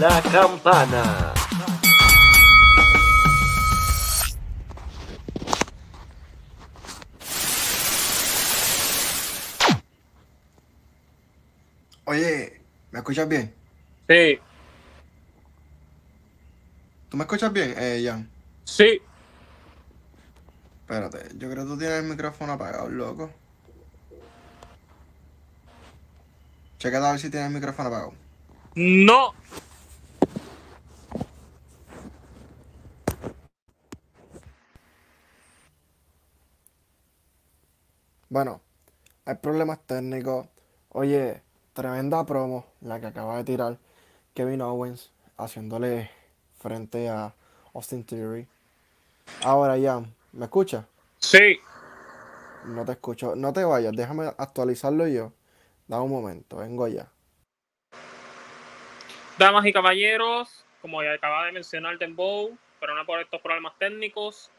la campana. Oye, ¿me escuchas bien? Sí, ¿Tú me escuchas bien, eh, Jan? sí. Espérate, yo creo que tú tienes el micrófono apagado, loco. Checa a ver si tienes el micrófono apagado. No. Bueno, hay problemas técnicos. Oye, tremenda promo la que acaba de tirar Kevin Owens haciéndole frente a Austin Theory. Ahora, Jan, ¿me escuchas? Sí. No te escucho. No te vayas, déjame actualizarlo yo. Da un momento, vengo ya. Damas y caballeros, como ya acaba de mencionar Dembow, pero no por estos problemas técnicos,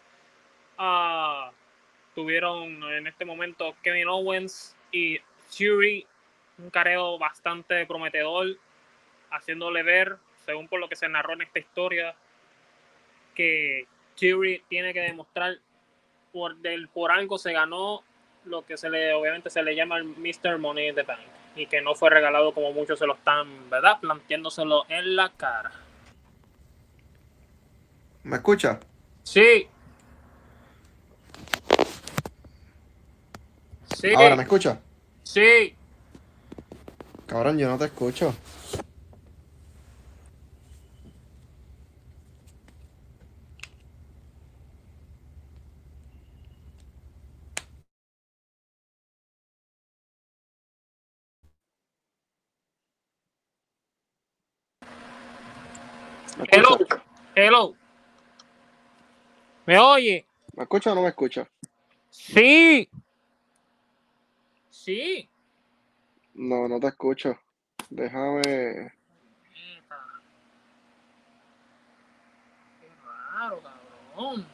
ah, tuvieron en este momento Kevin Owens y Fury un careo bastante prometedor, haciéndole ver, según por lo que se narró en esta historia, que Fury tiene que demostrar por, del, por algo se ganó lo que se le obviamente se le llama el Mr. Money in the Bank y que no fue regalado como muchos se lo están, ¿verdad? Planteándoselo en la cara. ¿Me escuchas? Sí. Sí. Ahora, ¿me escuchas? Sí. Cabrón, yo no te escucho. ¿Me Hello. Hello. ¿Me oye? ¿Me escuchas o no me escuchas? Sí. Sí. No, no te escucho. Déjame. Qué raro, cabrón.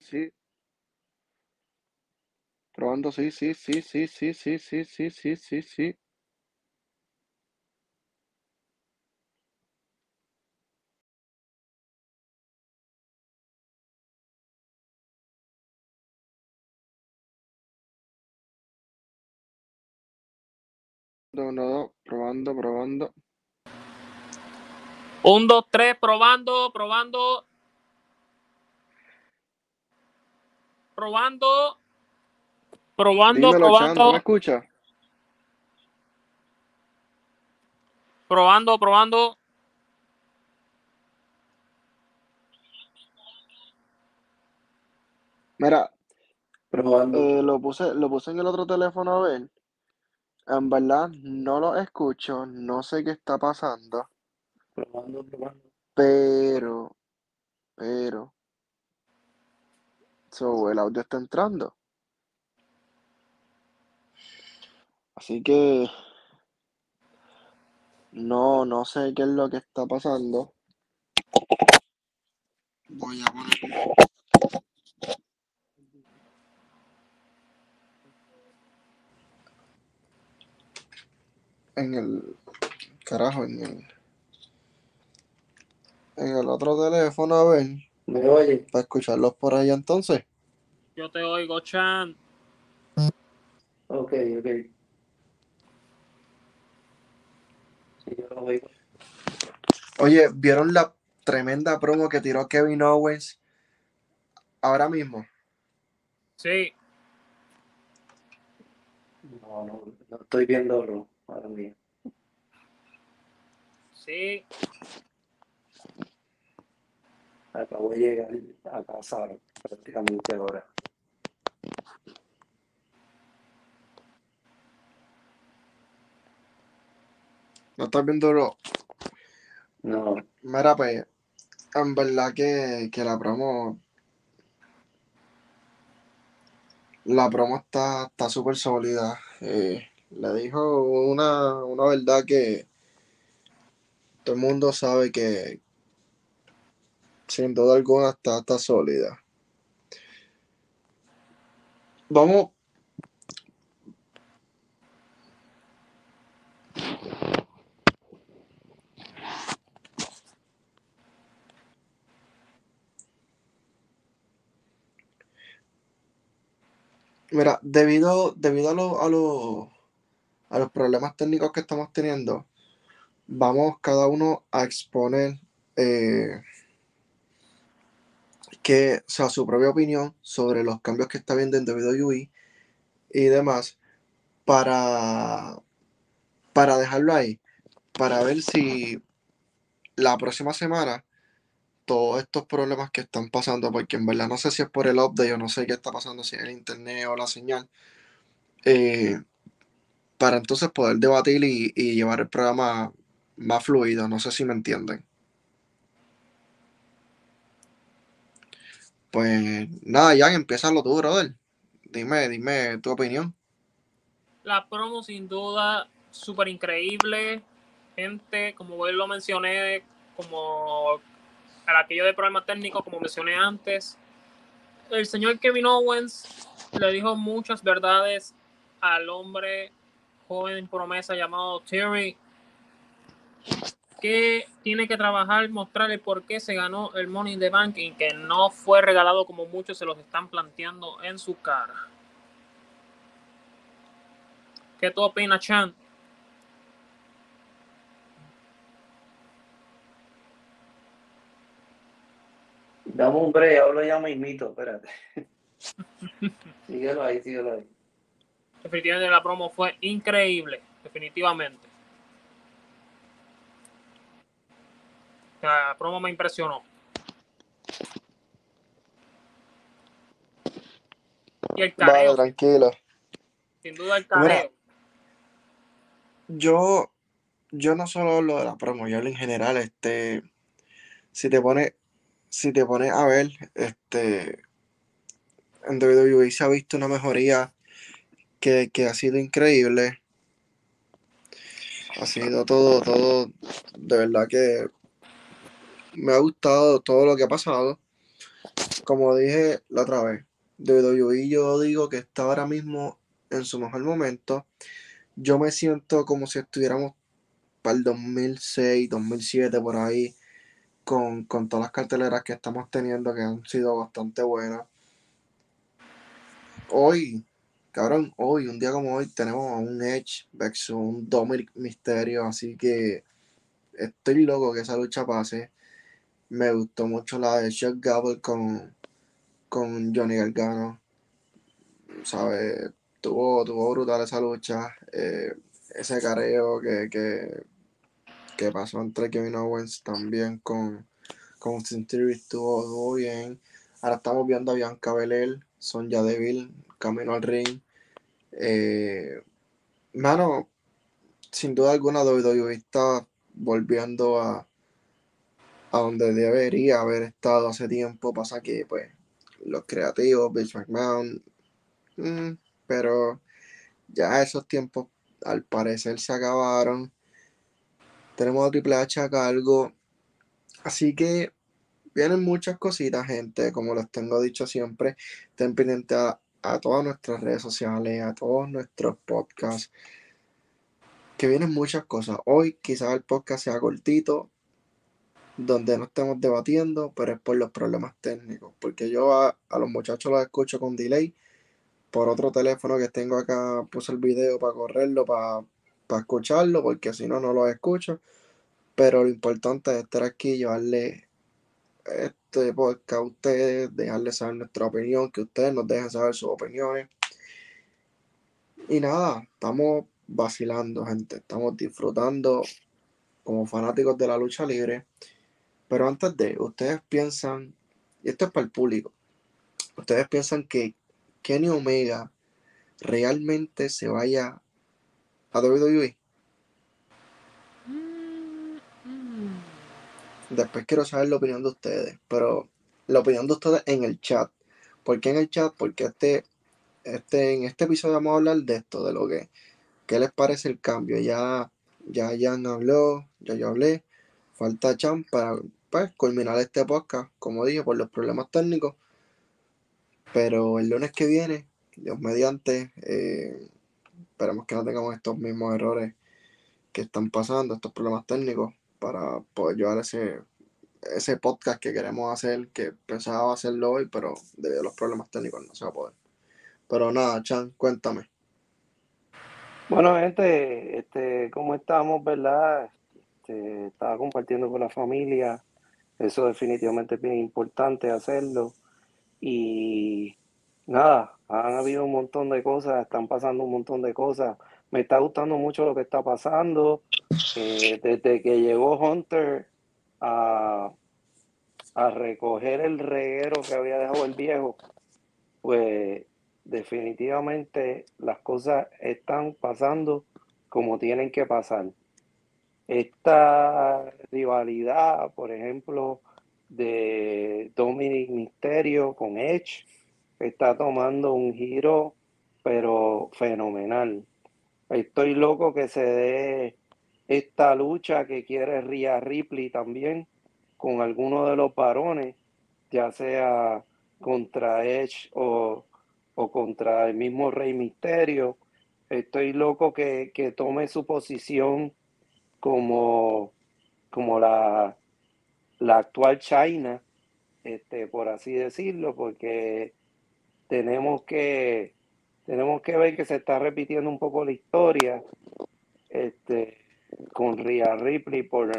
Sí. Probando, sí, sí, sí, sí, sí, sí, sí, sí, sí, sí, sí. No, no, probando, probando. Un, dos, tres, probando, probando. Probando. Probando, Dímelo, Chan, ¿tú probando. me escuchas? Probando, probando. Mira, Probando. eh, lo puse, lo puse en el otro teléfono a ver. En verdad, no lo escucho, no sé qué está pasando, Probando, probando. pero, pero, so, el audio está entrando. Así que no, no sé qué es lo que está pasando. Voy a poner. En el. Carajo, en el. En el otro teléfono, a ver, ¿Me oye? para escucharlos por ahí entonces. Yo te oigo, Chan. Ok, ok. Oye, ¿vieron la tremenda promo que tiró Kevin Owens ahora mismo? Sí. No, no, no estoy viendo Raw ahora mismo. Sí. Acabo de llegar a casa ahora, prácticamente ahora. ¿No estás viendo? No, Mira, pues, en verdad que, que la promo. La promo está está súper sólida. eh, Le dijo una, una verdad que todo el mundo sabe que sin duda alguna está, está sólida. Vamos. Mira, debido, debido a, lo- a, lo- a los problemas técnicos que estamos teniendo, vamos cada uno a exponer eh, que, sea, su propia opinión sobre los cambios que está viendo en WWE y demás para, para dejarlo ahí, para ver si la próxima semana todos estos problemas que están pasando, porque en verdad no sé si es por el update o no sé qué está pasando, si es el internet o la señal, eh, para entonces poder debatir y, llevar el programa más fluido, no sé si me entienden. Pues nada, ya empieza lo tú, brother. Dime, dime tu opinión. La promo sin duda súper increíble. Gente, como él lo mencioné, como aquello de problemas técnicos, como mencioné antes. El señor Kevin Owens le dijo muchas verdades al hombre joven promesa llamado Terry que tiene que trabajar, mostrarle por qué se ganó el Money in the Bank que no fue regalado como muchos se los están planteando en su cara. ¿Qué tú opinas, Chan? Dame un break, hablo ya mismito, espérate. síguelo ahí, síguelo ahí. Definitivamente la promo fue increíble, definitivamente. La promo me impresionó. Y el Vale, careo, tranquilo. sin duda el Mira. careo. Yo, yo no solo hablo de la promo, yo hablo en general, este, si te pone, si te pones a ver, este, en WWE se ha visto una mejoría que, que ha sido increíble. Ha sido todo, todo, de verdad que me ha gustado todo lo que ha pasado. Como dije la otra vez, WWE yo digo que está ahora mismo en su mejor momento. Yo me siento como si estuviéramos para el 2006, 2007, por ahí, con, con todas las carteleras que estamos teniendo, que han sido bastante buenas. Hoy, cabrón, hoy, un día como hoy, tenemos a un Edge versus un Dominic Mysterio, así que estoy loco que esa lucha pase. Me gustó mucho la de Chuck Gable con, con Johnny Gargano. ¿Sabes? Tuvo, tuvo brutal esa lucha. eh, ese careo que, que, que pasó entre Kevin Owens también con, con Theory estuvo, bien. Ahora estamos viendo a Bianca Belair, Sonja Deville, camino al ring. Eh, mano, sin duda alguna WWE está volviendo a, a donde debería haber estado hace tiempo. Pasa que, pues, los creativos, Vince McMahon, mm, pero ya esos tiempos al parecer se acabaron. Tenemos a Triple H a cargo. Así que vienen muchas cositas, gente. Como les tengo dicho siempre, estén pendientes a, todas nuestras redes sociales, a todos nuestros podcasts. Que vienen muchas cosas. Hoy quizás el podcast sea cortito, donde no estemos debatiendo, pero es por los problemas técnicos. Porque yo a, a los muchachos los escucho con delay. Por otro teléfono que tengo acá puse el video para correrlo, para, para escucharlo, porque si no, no lo escucho. Pero lo importante es estar aquí llevarle este podcast a ustedes, dejarles saber nuestra opinión, que ustedes nos dejen saber sus opiniones. Y nada, estamos vacilando, gente. Estamos disfrutando como fanáticos de la lucha libre. Pero antes de, ustedes piensan, y esto es para el público, ustedes piensan que Kenny Omega realmente se vaya a? WWE. Mm, mm. Después quiero saber la opinión de ustedes, pero la opinión de ustedes en el chat. ¿Por qué en el chat? Porque este, este, en este episodio vamos a hablar de esto, de lo que ¿qué les parece el cambio? Ya, ya Jan habló, ya yo hablé, falta Chan para pues, culminar este podcast, como dije, por los problemas técnicos. Pero el lunes que viene, Dios mediante, eh, esperemos que no tengamos estos mismos errores que están pasando, estos problemas técnicos, para poder llevar ese, ese podcast que queremos hacer, que pensaba hacerlo hoy, pero debido a los problemas técnicos no se va a poder. Pero nada, Chan, cuéntame. Bueno, gente, este, ¿cómo estamos, verdad? Este, estaba compartiendo con la familia. Eso definitivamente es bien importante hacerlo. Y nada, han habido un montón de cosas, están pasando un montón de cosas. Me está gustando mucho lo que está pasando. Eh, desde que llegó Hunter a, a recoger el reguero que había dejado el viejo, pues definitivamente las cosas están pasando como tienen que pasar. Esta rivalidad, por ejemplo, de Dominic Misterio con Edge, está tomando un giro, pero fenomenal. Estoy loco que se dé esta lucha que quiere Rhea Ripley también con alguno de los varones, ya sea contra Edge o, o contra el mismo Rey Misterio. Estoy loco que, que tome su posición como, como la, la actual China, este, por así decirlo, porque tenemos que, tenemos que ver que se está repitiendo un poco la historia. Este, con Rhea Ripley por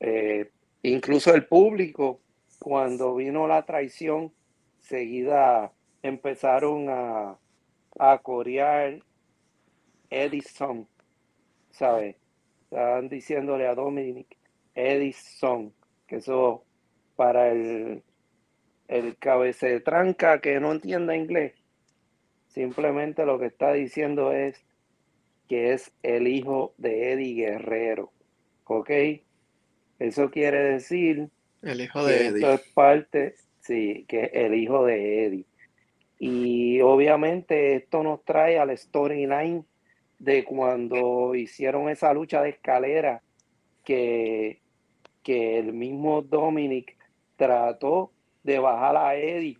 eh, incluso el público cuando vino la traición seguida empezaron a, a corear Edison, ¿sabes? Estaban diciéndole a Dominic Edison, que eso para el, el tranca que no entienda inglés, simplemente lo que está diciendo es que es el hijo de Eddie Guerrero. ¿Ok? Eso quiere decir el hijo de Eddie. Esto es parte, sí, que es el hijo de Eddie. Y obviamente esto nos trae al storyline de cuando hicieron esa lucha de escalera que, que el mismo Dominic trató de bajar a Eddie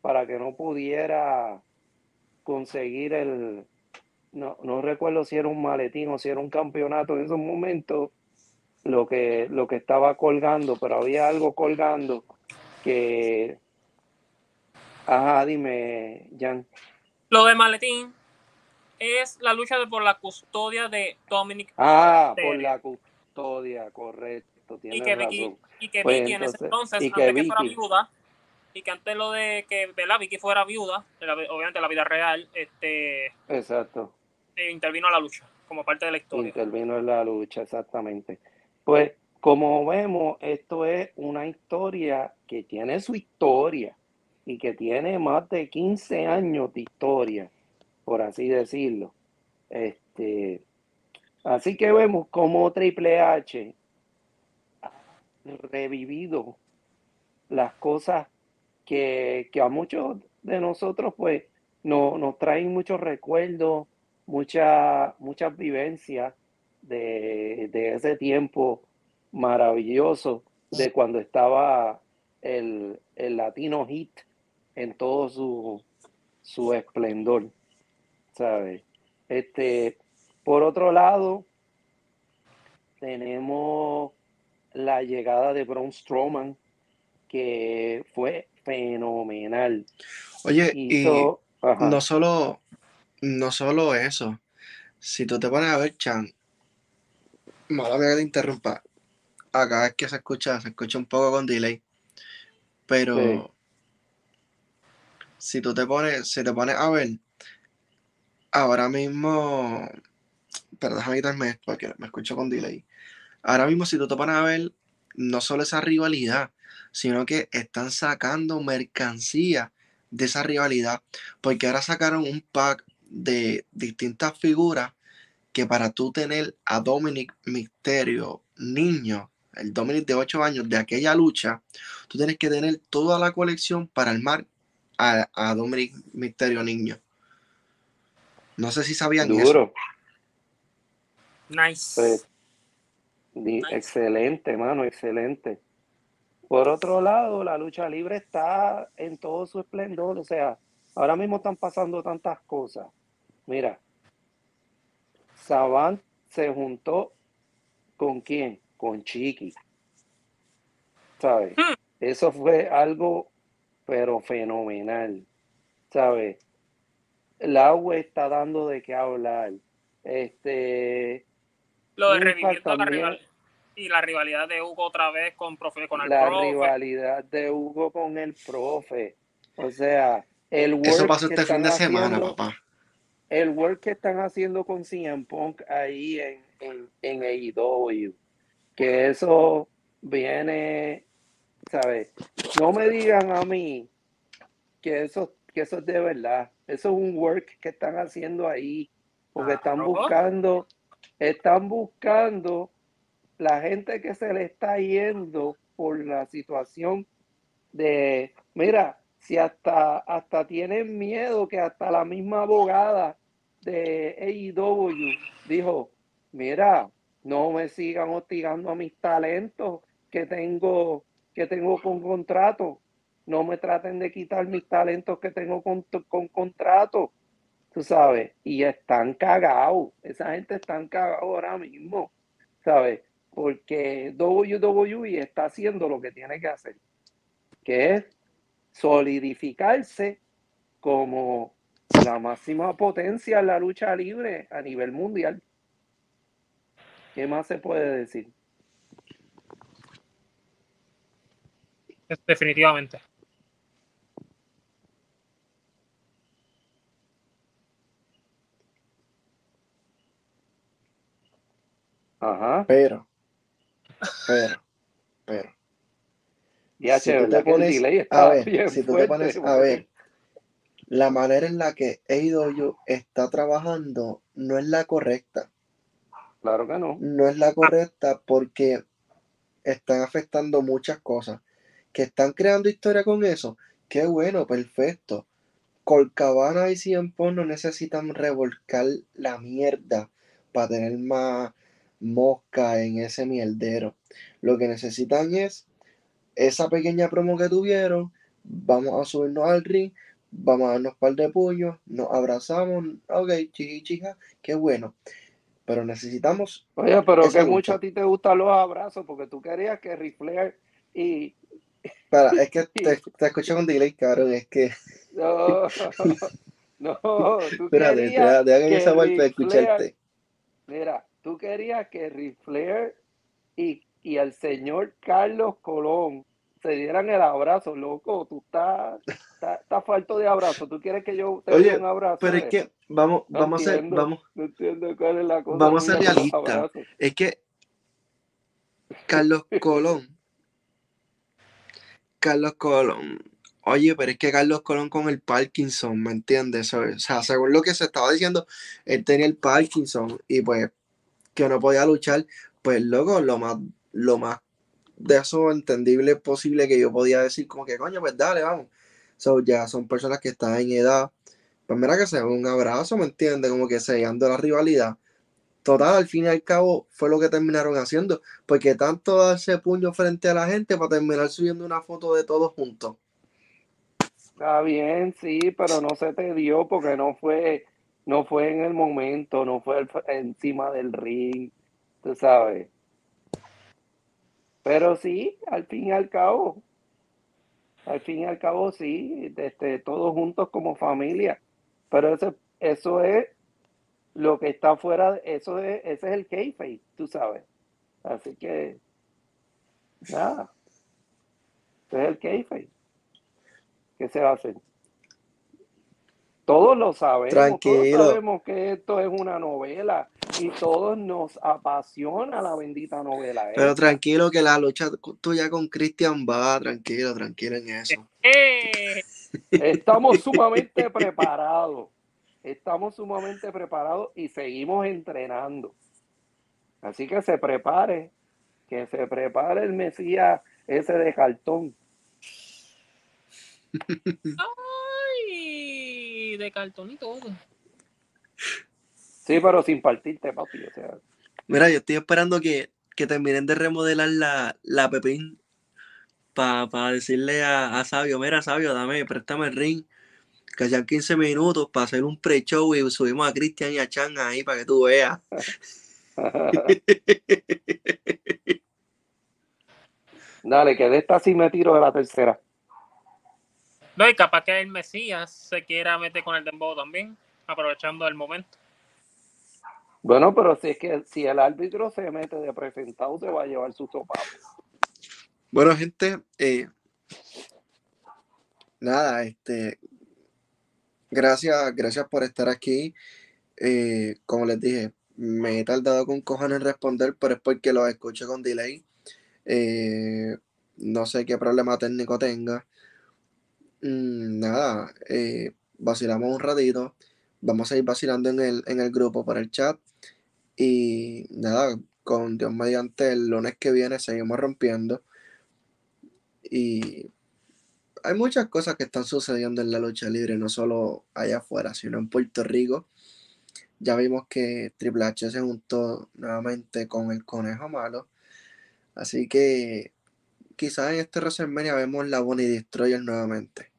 para que no pudiera conseguir el, no, no recuerdo si era un maletín o si era un campeonato en esos momentos, lo que, lo que estaba colgando, pero había algo colgando que... Ajá, dime, Jan. Lo de maletín es la lucha de por la custodia de Dominic. Ah, por la custodia, correcto. Y que, Vicky, y que pues Vicky en ese entonces, y que antes que fuera viuda, y que antes lo de que Vicky fuera viuda, obviamente la vida real, este... Exacto intervino en la lucha, como parte de la historia. Intervino en la lucha, exactamente. Pues como vemos, esto es una historia que tiene su historia y que tiene más de 15 años de historia, por así decirlo. Este, así que vemos como Triple H ha revivido las cosas que, que a muchos de nosotros pues no, nos traen muchos recuerdos, muchas muchas vivencias de, ese tiempo maravilloso de cuando estaba el, latino hit en todo su, su esplendor, ¿sabes? Este, por otro lado, tenemos la llegada de Braun Strowman, que fue fenomenal. Oye, y no solo no solo eso. Si tú te pones a ver, Chan, mala mía que te interrumpa. Acá es que se escucha, se escucha un poco con delay. Pero si tú te pones, si te pones a ver, ahora mismo. Pero déjame quitarme esto porque me escucho con delay. Ahora mismo, si tú te pones a ver, no solo esa rivalidad, sino que están sacando mercancía de esa rivalidad. Porque ahora sacaron un pack de distintas figuras que para tú tener a Dominic Misterio niño, el Dominic de 8 años de aquella lucha, tú tienes que tener toda la colección para armar a, a Dominic Misterio niño. No sé si sabían Duro. Nice. Pues, di- Nice. Excelente, mano, excelente. Por otro lado, la lucha libre está en todo su esplendor. O sea, ahora mismo están pasando tantas cosas. Mira, Saban se juntó con quién? Con Chiqui. ¿Sabes? Hmm. Eso fue algo, pero fenomenal. ¿Sabes? El agua está dando de qué hablar. Este, Lo de la también. rival y la rivalidad de Hugo otra vez con, profe, con el la profe. rivalidad de Hugo con el profe. O sea, el work Eso pasó que este fin están de semana, haciendo- papá. el work que están haciendo con CM Punk ahí en, en, en AEW, que eso viene, ¿sabes? No me digan a mí que eso, que eso es de verdad. Eso es un work que están haciendo ahí, porque están buscando, están buscando la gente que se le está yendo por la situación de, mira, si hasta, hasta tienen miedo que hasta la misma abogada de AEW dijo, mira, no me sigan hostigando a mis talentos que tengo, que tengo con contrato. No me traten de quitar mis talentos que tengo con, con contrato. Tú sabes, y están cagados. Esa gente están cagados ahora mismo. ¿Sabes? Porque WWE está haciendo lo que tiene que hacer, que es solidificarse como la máxima potencia en la lucha libre a nivel mundial. ¿Qué más se puede decir? Definitivamente. Ajá. Pero, pero, pero. Ya, Si te ¿verdad que el pones a ver, bien si tú te pones a ver, la manera en la que AEW está trabajando no es la correcta. Claro que no. No es la correcta porque están afectando muchas cosas. Que están creando historia con eso. Qué bueno, perfecto. Colcabana y Punk no necesitan revolcar la mierda para tener más mosca en ese mierdero. Lo que necesitan es esa pequeña promo que tuvieron. Vamos a subirnos al ring, vamos a darnos un par de puños, nos abrazamos. Ok, chiji, chija, qué bueno. Pero necesitamos Oye, pero que mucho a ti te gustan los abrazos, porque tú querías que Ric Flair y... Para, es que te, te escucho con delay, cabrón. Es que. No, no, tú Espérate, querías deja que escucharte. Mira, tú querías que Ric Flair y, y el señor Carlos Colón se dieran el abrazo, loco. Tú estás, estás, estás falto de abrazo. Tú quieres que yo te Oye, dé un abrazo. Pero es que vamos, No vamos a ser, vamos, No entiendo cuál es la cosa. Vamos a ser realistas. es que Carlos Colón, Carlos Colón, oye, pero es que Carlos Colón con el Parkinson, ¿me entiendes? O sea, según lo que se estaba diciendo, él tenía el Parkinson y pues que no podía luchar, pues loco, lo más, lo más de eso entendible posible que yo podía decir como que coño, pues dale, vamos. So, ya son personas que están en edad, pues mira que se den un abrazo, ¿me entiendes? Como que sellando la rivalidad. Total, al fin y al cabo fue lo que terminaron haciendo, porque tanto darse puño frente a la gente para terminar subiendo una foto de todos juntos. Está bien, sí, pero no se te dio porque no fue, no fue en el momento, no fue encima del ring, tú sabes. Pero sí, al fin y al cabo, al fin y al cabo sí, este, todos juntos como familia. Pero eso, eso es lo que está fuera, eso es, ese es el kayfabe, tú sabes. Así que, nada, ese es el kayfabe. ¿Qué se va a hacer? Todos lo sabemos, Tranquilo. todos sabemos que esto es una novela y todos nos apasiona la bendita novela. Pero esta. tranquilo que la lucha tuya con Christian va, tranquilo, tranquilo en eso. ¡Eh! Estamos sumamente preparados. Estamos sumamente preparados y seguimos entrenando. Así que se prepare, que se prepare el Mesías ese de cartón. De cartón y todo. Sí, pero sin partirte, papi. O sea, Mira, yo estoy esperando que, que terminen de remodelar la, la Pepín para decirle a, a, Sabio, mira Sabio, dame, préstame el ring, que sean 15 minutos para hacer un pre-show y subimos a Cristian y a Chan ahí para que tú veas. Dale, que de esta sí me tiro de la tercera. No, y capaz que el Mesías se quiera meter con el Dembow también, aprovechando el momento. Bueno, pero si es que si el árbitro se mete de presentado, se va a llevar su sopapo. Bueno, gente, eh, nada, este, gracias, gracias por estar aquí. Eh, como les dije, me he tardado con cojones en responder, pero es porque lo escucho con delay. Eh, no sé qué problema técnico tenga. Mm, nada, vacilamos un ratito. Vamos a ir vacilando en el, en el grupo por el chat. Y nada, con Dios mediante el lunes que viene seguimos rompiendo. Y hay muchas cosas que están sucediendo en la lucha libre, no solo allá afuera, sino en Puerto Rico. Ya vimos que Triple H se juntó nuevamente con el conejo malo. Así que quizás en este WrestleMania vemos la Bonnie Destroyer nuevamente.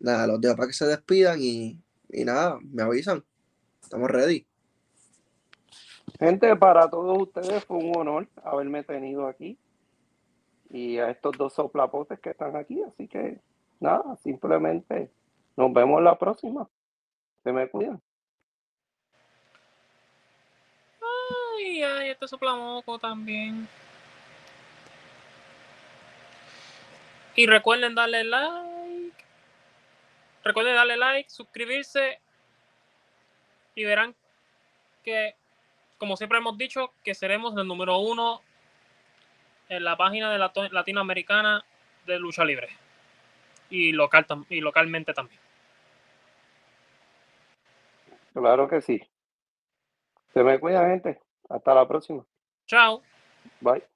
Nada, los dejo para que se despidan y, y nada, me avisan. Estamos ready. Gente, para todos ustedes fue un honor haberme tenido aquí y a estos dos soplapotes que están aquí. Así que nada, simplemente nos vemos la próxima. Se me cuidan. Ay, ay, este soplamoco también. Y recuerden darle like. Recuerden darle like, suscribirse y verán que como siempre hemos dicho, que seremos el número uno en la página de la latinoamericana de lucha libre y, local, y localmente también. Claro que sí. Se me cuida, gente. Hasta la próxima. Chao. Bye.